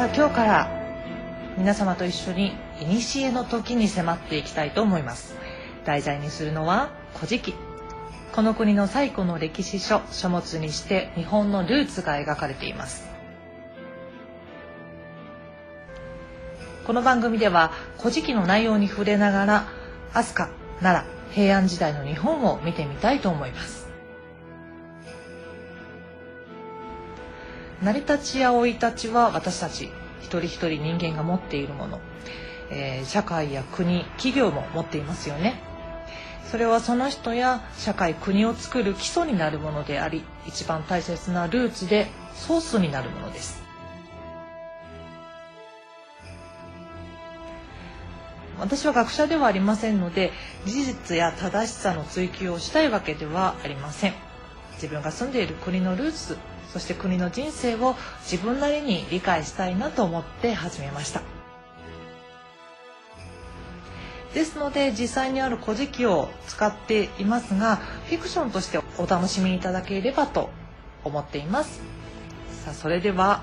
さあ今日から皆様と一緒に古の時に迫っていきたいと思います。題材にするのは古事記。この国の最古の歴史書書物にして日本のルーツが描かれています。この番組では古事記の内容に触れながら飛鳥奈良平安時代の日本を見てみたいと思います。成り立ちや生い立ちは私たち一人一人人間が持っているもの、えー、社会や国企業も持っていますよね。それはその人や社会国を作る基礎になるものであり一番大切なルーツでソースになるものです。私は学者ではありませんので事実や正しさの追求をしたいわけではありません。自分が住んでいる国のルーツそして国の人生を自分なりに理解したいなと思って始めました。ですので実際にある古事記を使っていますがフィクションとしてお楽しみいただければと思っています。さあそれでは。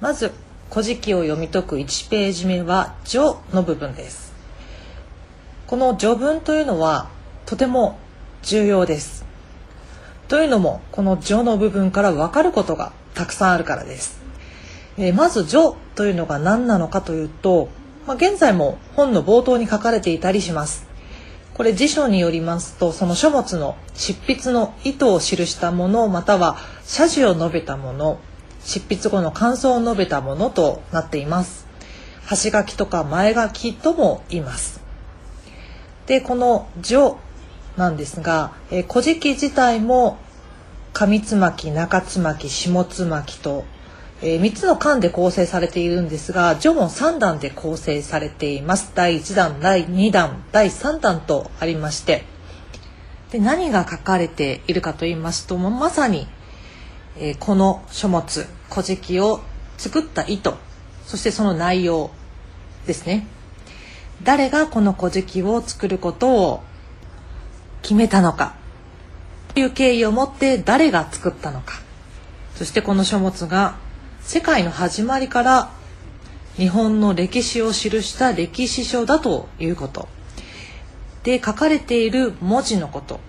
まず古事記を読み解く1ページ目は「序」の部分です。この序文というのはとても重要です。というのもこの序の部分から分かることがたくさんあるからです。えー、まず序というのが何なのかというと、まあ、現在も本の冒頭に書かれていたりします。これ辞書によりますとその書物の執筆の意図を記したものまたは謝辞を述べたもの執筆後の感想を述べたものとなっています端書きとか前書きとも言いますでこの「序」なんですが「えー、古事記」自体も上つまき中つまき下つまきと、えー、3つの巻で構成されているんですが序も3段で構成されています。第1弾第2弾第3弾とありましてで何が書かれているかと言いますとまさに、えー、この書物「古事記」を作った意図そしてその内容ですね。誰がこの古事記を作ることを決めたのか。という経緯をもって誰が作ったのか。そしてこの書物が世界の始まりから日本の歴史を記した歴史書だということ。で書かれている文字のこと。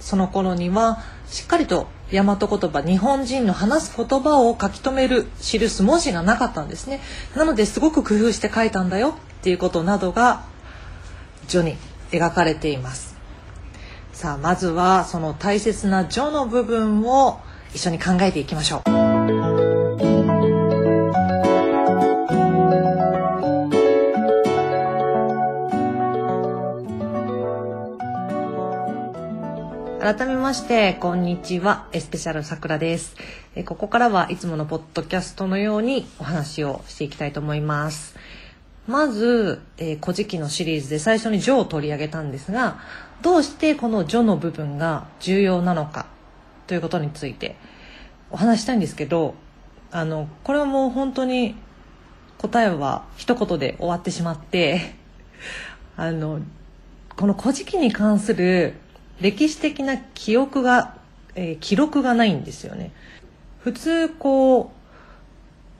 その頃にはしっかりと大和言葉日本人の話す言葉を書き留める記す文字がなかったんですね。なのですごく工夫して書いたんだよっていうことなどが序に描かれています。さあまずはその大切な序の部分を一緒に考えていきましょう。改めまして、こんにちは。エスペシャルさくらです。ここからはいつものポッドキャストのようにお話をしていきたいと思います。まず、えー、古事記のシリーズで最初に「序」を取り上げたんですがどうしてこの「序」の部分が重要なのかということについてお話したいんですけどあのこれはもう本当に答えは一言で終わってしまってあのこの「古事記」に関する歴史的な記憶が、えー、記録がないんですよね。普通こう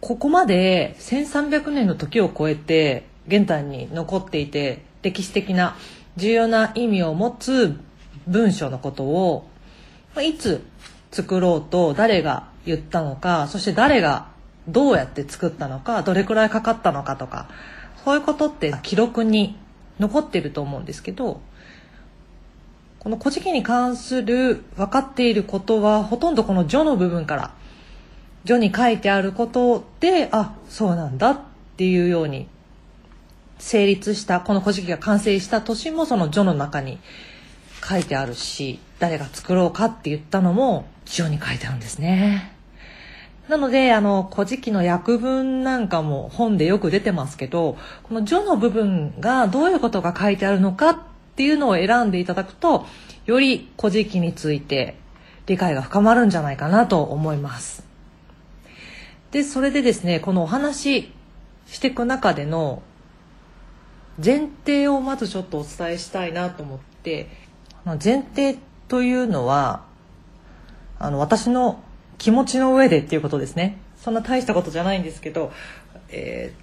ここまで1300年の時を超えて現代に残っていて歴史的な重要な意味を持つ文章のことをいつ作ろうと誰が言ったのかそして誰がどうやって作ったのかどれくらいかかったのかとかそういうことって記録に残ってると思うんですけどこの古事記に関する分かっていることはほとんどこの序の部分から序に書いてあることであそうなんだっていうように成立したこの古事記が完成した年もその序の中に書いてあるし誰が作ろうかって言ったのも序に書いてあるんですね。なので、あの、古事記の訳文なんかも本でよく出てますけど、この序の部分がどういうことが書いてあるのかっていうのを選んでいただくと、より古事記について理解が深まるんじゃないかなと思います。で、それでですね、このお話していく中での前提をまずちょっとお伝えしたいなと思って、前提というのはあの私の気持ちの上でっていうことですねそんな大したことじゃないんですけどえー、っ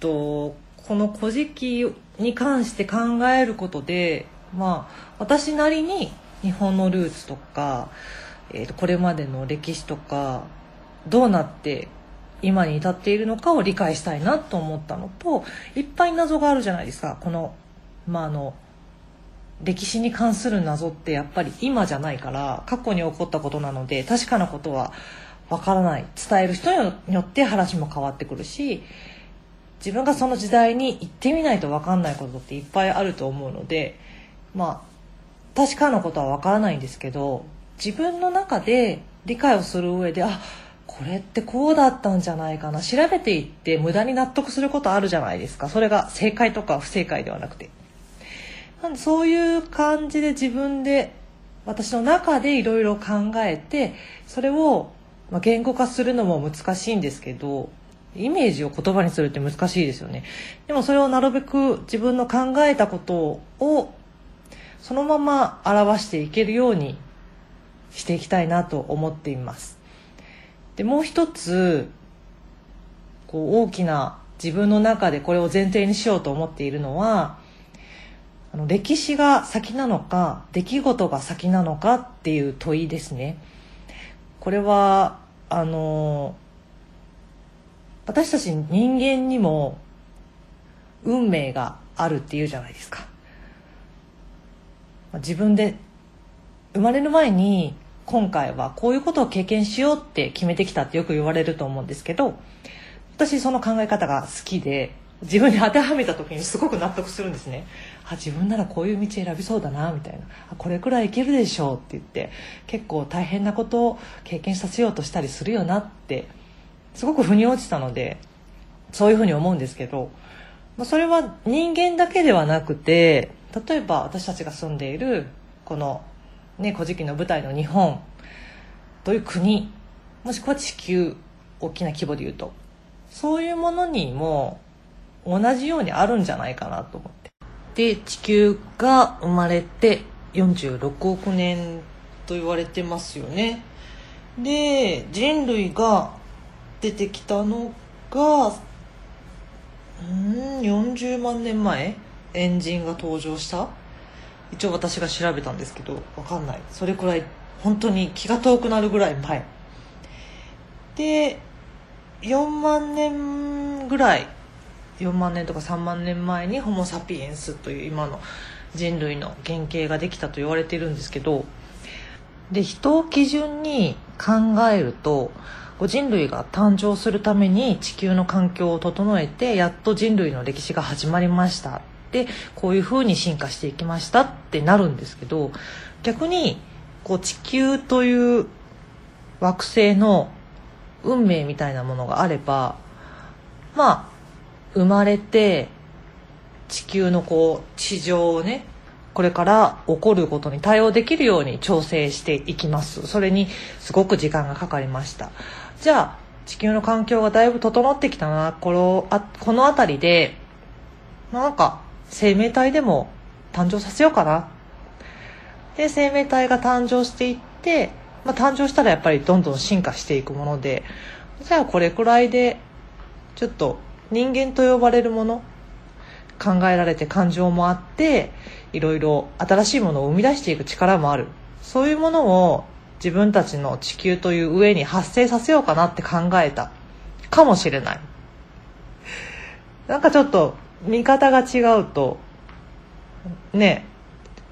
とこの「古事記」に関して考えることでまあ私なりに日本のルーツとか、えー、とこれまでの歴史とかどうなって今に至っているのかを理解したいなと思ったのといっぱい謎があるじゃないですか。この,、まあ、あの歴史に関する謎ってやっぱり今じゃないから過去に起こったことなので確かなことはわからない。伝える人によって話も変わってくるし自分がその時代に行ってみないと分かんないことっていっぱいあると思うのでまあ確かなことは分からないんですけど自分の中で理解をする上であこれってこうだったんじゃないかな調べていって無駄に納得することあるじゃないですか。それが正解とか不正解ではなくて。なんでそういう感じで自分で私の中でいろいろ考えてそれを言語化するのも難しいんですけどイメージを言葉にするって難しいですよね。でもそれをなるべく自分の考えたことをそのまま表していけるようにしていきたいなと思っています。でもう一つこう大きな自分の中でこれを前提にしようと思っているのはあの歴史が先なのか出来事が先なのかっていう問いですね。これはあの私たち人間にも運命があるっていうじゃないですか。自分で生まれる前に今回はこういうことを経験しようって決めてきたってよく言われると思うんですけど私その考え方が好きで自分に当てはめた時にすごく納得するんですね。あ自分ならこういう道選びそうだなみたいな。これくらいいけるでしょうって言って結構大変なことを経験させようとしたりするよなってすごく腑に落ちたのでそういうふうに思うんですけどそれは人間だけではなくて例えば私たちが住んでいるこの「ね、古事記」の舞台の日本という国もしくは地球大きな規模でいうとそういうものにも同じようにあるんじゃないかなと思って。で地球が生まれて46億年と言われてますよね。で人類が出てきたのがうん40万年前？エンジンが登場した？一応私が調べたんですけど分かんない。それくらい本当に気が遠くなるぐらい前。で4万年ぐらい4万年とか3万年前にホモ・サピエンスという今の人類の原型ができたと言われてるんですけどで人を基準に考えるとこう人類が誕生するために地球の環境を整えてやっと人類の歴史が始まりました。ってこういうふうに進化していきましたってなるんですけど逆にこう地球という惑星の運命みたいなものがあればまあ生まれて地球のこう地上をねこれから起こることに対応できるように調整していきます。それにすごく時間がかかりました。じゃあ地球の環境がだいぶ整ってきたなこのあこの辺りでなんか生命体でも誕生させようかな。で生命体が誕生していって、まあ、誕生したらやっぱりどんどん進化していくものでじゃあこれくらいでちょっと人間と呼ばれるもの考えられて感情もあっていろいろ新しいものを生み出していく力もある。そういうものを自分たちの地球という上に発生させようかなって考えた。かもしれない。なんかちょっと見方が違うとね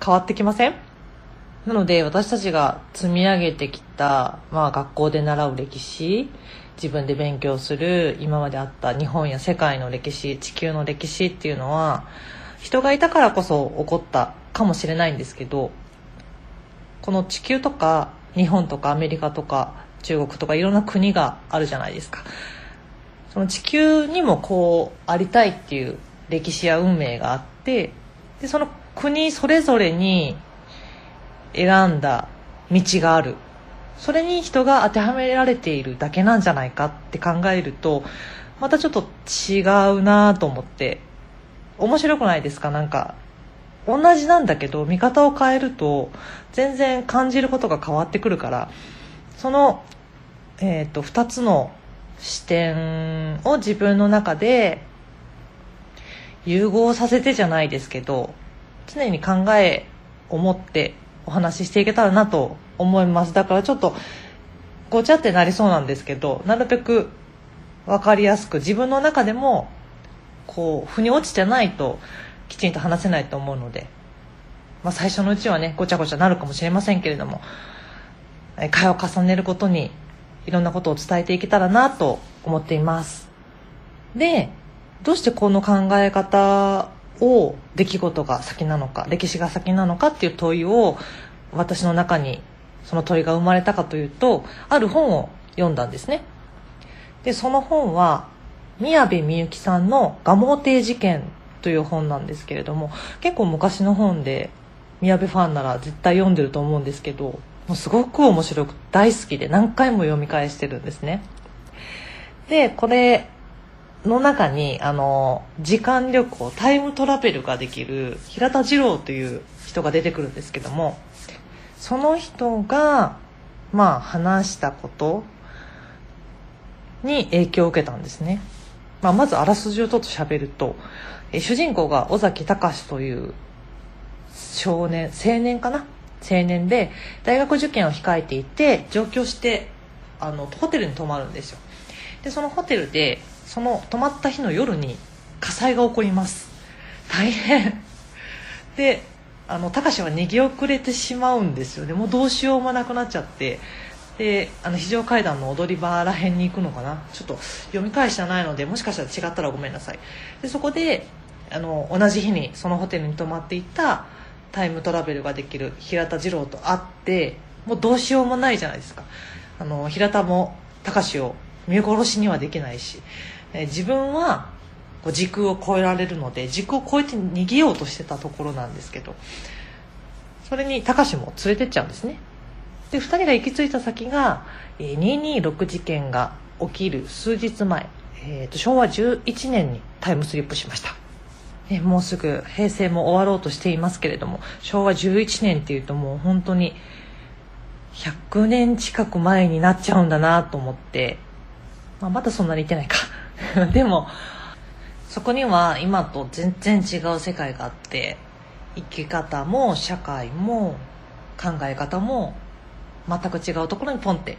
変わってきません？なので私たちが積み上げてきた、まあ、学校で習う歴史自分で勉強する今まであった日本や世界の歴史地球の歴史っていうのは人がいたからこそ起こったかもしれないんですけどこの地球とか日本とかアメリカとか中国とかいろんな国があるじゃないですか。その地球にもこうありたいっていう歴史や運命があってでその国それぞれに選んだ道がある。それに人が当てはめられているだけなんじゃないかって考えるとまたちょっと違うなと思って。面白くないですか？なんか同じなんだけど見方を変えると全然感じることが変わってくるからその、えーと、2つの視点を自分の中で融合させてじゃないですけど常に考えを持ってお話ししていけたらなと思います。だからちょっとごちゃってなりそうなんですけどなるべく分かりやすく自分の中でもこう腑に落ちてないときちんと話せないと思うので、まあ、最初のうちはねごちゃごちゃなるかもしれませんけれども会話を重ねることにいろんなことを伝えていけたらなと思っています。でどうしてこの考え方を出来事が先なのか歴史が先なのかっていう問いを私の中にその問いが生まれたかというとある本を読んだんですね。でその本は宮部みゆきさんの「蒲生亭事件」という本なんですけれども結構昔の本で宮部ファンなら絶対読んでると思うんですけどもうすごく面白く大好きで何回も読み返してるんですね。でこれの中にあの時間旅行タイムトラベルができる平田二郎という人が出てくるんですけどもその人がまあ話したことに影響を受けたんですね、まあ、まずあらすじをちょっと喋るとえ主人公が尾崎隆という少年青年かな？青年で大学受験を控えていて上京してあのホテルに泊まるんですよ。でそのホテルでその泊まった日の夜に火災が起こります。大変。であの高志は逃げ遅れてしまうんですよ。ねもうどうしようもなくなっちゃって。であの非常階段の踊り場らへんに行くのかな？ちょっと読み返してないのでもしかしたら違ったらごめんなさい。でそこであの同じ日にそのホテルに泊まっていたタイムトラベルができる平田二郎と会ってもうどうしようもないじゃないですか。あの平田も高志を見殺しにはできないし、え自分はこう時空を超えられるので時空を超えて逃げようとしてたところなんですけどそれに高志も連れてっちゃうんですね。で2人が行き着いた先が、え、226事件が起きる数日前、えーと、昭和11年にタイムスリップしました、えー、もうすぐ平成も終わろうとしていますけれども昭和11年っていうともう本当に100年近く前になっちゃうんだなと思って、まあ、まだそんなにいってないか。でもそこには今と全然違う世界があって生き方も社会も考え方も全く違うところにポンって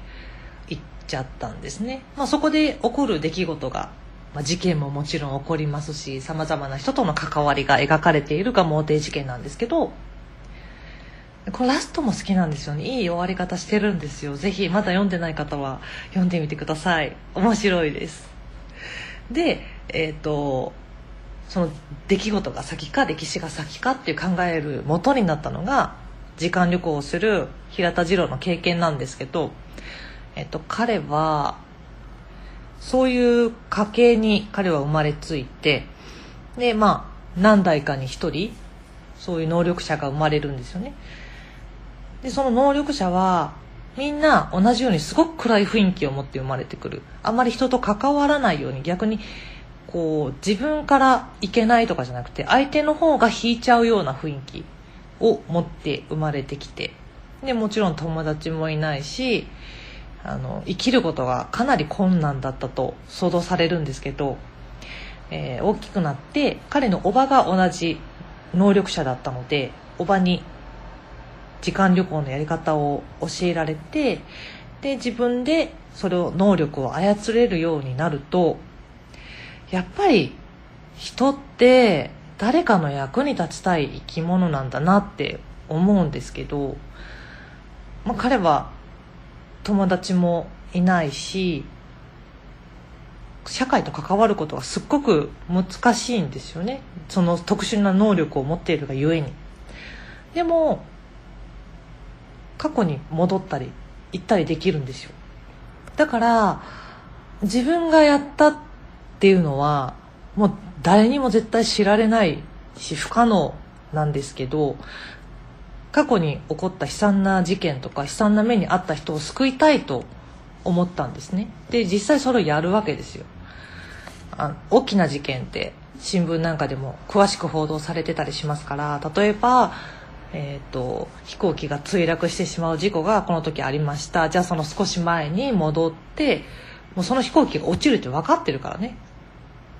行っちゃったんですね、まあ、そこで起こる出来事が、まあ、事件ももちろん起こりますしさまざまな人との関わりが描かれているが盲点事件なんですけどこれラストも好きなんですよね。いい終わり方してるんですよ。ぜひまだ読んでない方は読んでみてください。面白いです。でえっ、ー、とその出来事が先か歴史が先かっていう考える元になったのが時間旅行をする平田二郎の経験なんですけど、えっと、彼はそういう家系に彼は生まれついてでまあ何代かに一人そういう能力者が生まれるんですよね。でその能力者はみんな同じようにすごく暗い雰囲気を持って生まれてくる。あんまり人と関わらないように逆にこう自分からいけないとかじゃなくて相手の方が引いちゃうような雰囲気を持って生まれてきて。でもちろん友達もいないしあの生きることがかなり困難だったと想像されるんですけど、えー、大きくなって彼のおばが同じ能力者だったのでおばに時間旅行のやり方を教えられてで自分でそれを能力を操れるようになるとやっぱり人って誰かの役に立ちたい生き物なんだなって思うんですけど、まあ、彼は友達もいないし社会と関わることがすっごく難しいんですよね。その特殊な能力を持っているがゆえに。でも過去に戻ったり行ったりできるんですよ。だから自分がやったっていうのはもう誰にも絶対知られないし不可能なんですけど過去に起こった悲惨な事件とか悲惨な目に遭った人を救いたいと思ったんですね。で実際それをやるわけですよ。あ大きな事件って新聞なんかでも詳しく報道されてたりしますから例えば、えーと、飛行機が墜落してしまう事故がこの時ありました。じゃあその少し前に戻ってもうその飛行機が落ちるって分かってるからね。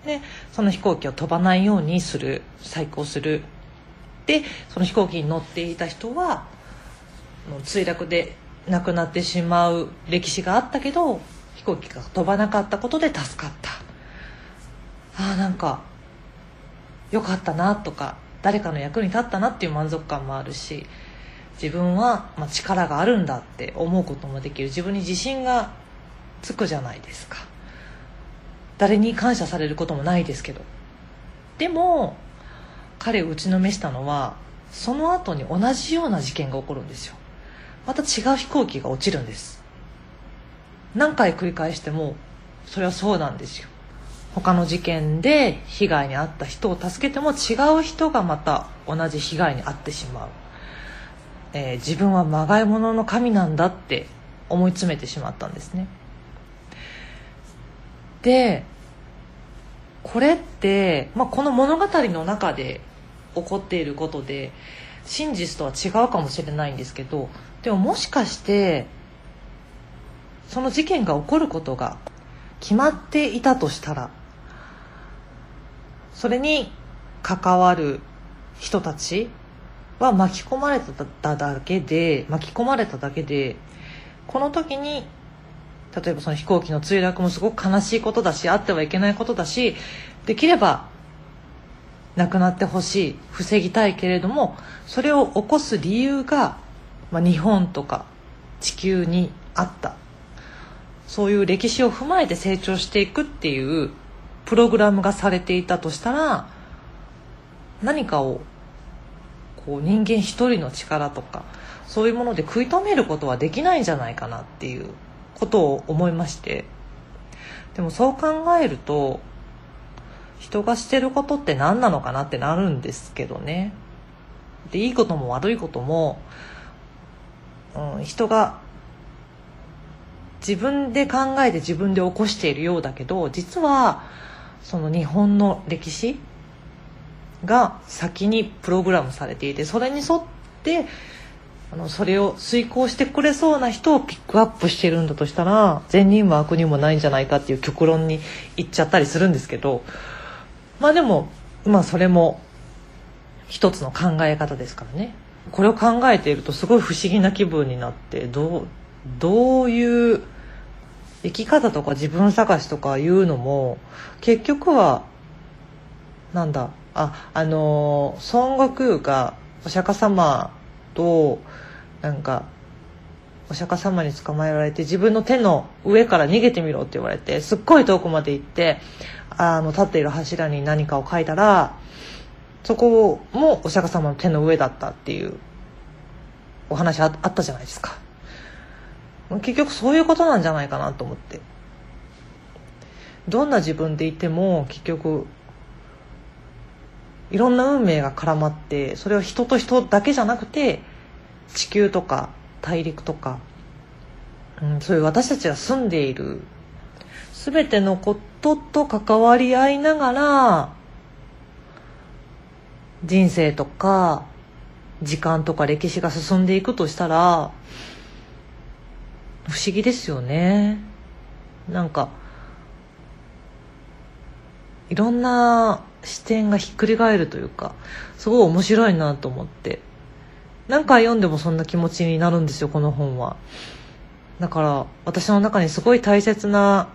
でその飛行機を飛ばないようにする再興する。でその飛行機に乗っていた人は墜落で亡くなってしまう歴史があったけど飛行機が飛ばなかったことで助かった。ああなんかよかったなとか誰かの役に立ったなっていう満足感もあるし自分は、まあ、力があるんだって思うこともできる。自分に自信がつくじゃないですか。誰に感謝されることもないですけど。でも彼を打ちのめしたのはその後に同じような事件が起こるんですよ。また違う飛行機が落ちるんです。何回繰り返してもそれはそうなんですよ。他の事件で被害に遭った人を助けても違う人がまた同じ被害に遭ってしまう、えー、自分はまがい物の神なんだって思い詰めてしまったんですね。でこれって、まあ、この物語の中で起こっていることで真実とは違うかもしれないんですけどでももしかしてその事件が起こることが決まっていたとしたらそれに関わる人たちは巻き込まれただけで巻き込まれただけでこの時に例えばその飛行機の墜落もすごく悲しいことだしあってはいけないことだしできれば亡くなってほしい防ぎたいけれどもそれを起こす理由が、まあ、日本とか地球にあった。そういう歴史を踏まえて成長していくっていうプログラムがされていたとしたら何かをこう人間一人の力とかそういうもので食い止めることはできないんじゃないかなっていうことを思いまして。でもそう考えると人がしてることって何なのかなってなるんですけどね。でいいことも悪いことも、うん、人が自分で考えて自分で起こしているようだけど実はその日本の歴史が先にプログラムされていてそれに沿ってあのそれを遂行してくれそうな人をピックアップしてるんだとしたら善人も悪人もないんじゃないかっていう極論に言っちゃったりするんですけどまあでもまあそれも一つの考え方ですからね。これを考えているとすごい不思議な気分になってどうどういう生き方とか自分探しとかいうのも結局はなんだああの孫悟空がお釈迦様となんかお釈迦様に捕まえられて自分の手の上から逃げてみろって言われてすっごい遠くまで行ってあの立っている柱に何かを書いたらそこもお釈迦様の手の上だったっていうお話あったじゃないですか。結局そういうことなんじゃないかなと思って。どんな自分でいても結局いろんな運命が絡まってそれは人と人だけじゃなくて地球とか大陸とか、うん、そういう私たちが住んでいる全てのことと関わり合いながら人生とか時間とか歴史が進んでいくとしたら不思議ですよね。なんかいろんな視点がひっくり返るというかすごい面白いなと思って。何回読んでもそんな気持ちになるんですよこの本は。だから私の中にすごい大切な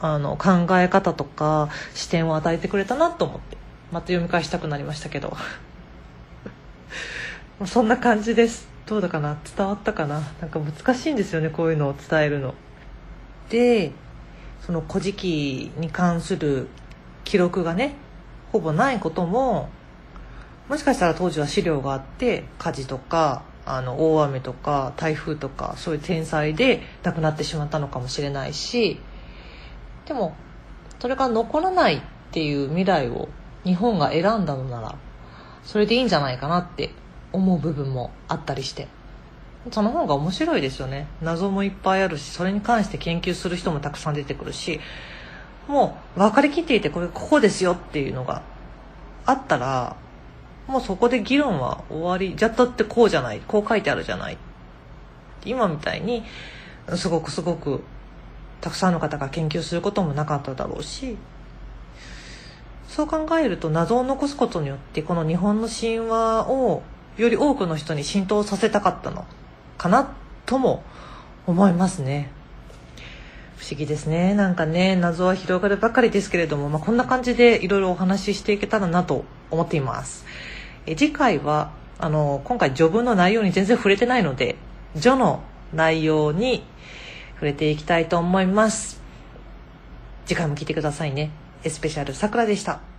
あの考え方とか視点を与えてくれたなと思ってまた読み返したくなりましたけど。そんな感じです。どうだかな？伝わったかな？なんか難しいんですよねこういうのを伝えるの。でその「古事記」に関する記録がねほぼないことももしかしたら当時は資料があって火事とかあの大雨とか台風とかそういう天災で亡くなってしまったのかもしれないしでもそれが残らないっていう未来を日本が選んだのならそれでいいんじゃないかなって思う部分もあったりして。その方が面白いですよね。謎もいっぱいあるしそれに関して研究する人もたくさん出てくるしもう分かりきっていてこれここですよっていうのがあったらもうそこで議論は終わりじゃったってこうじゃないこう書いてあるじゃない。今みたいにすごくすごくたくさんの方が研究することもなかっただろうしそう考えると謎を残すことによってこの日本の神話をより多くの人に浸透させたかったのかなとも思いますね。不思議ですね。なんかね謎は広がるばかりですけれども、まあ、こんな感じでいろいろお話ししていけたらなと思っています。え次回はあの今回序文の内容に全然触れてないので序の内容に触れていきたいと思います。次回も聞いてくださいね。エスペシャルさくらでした。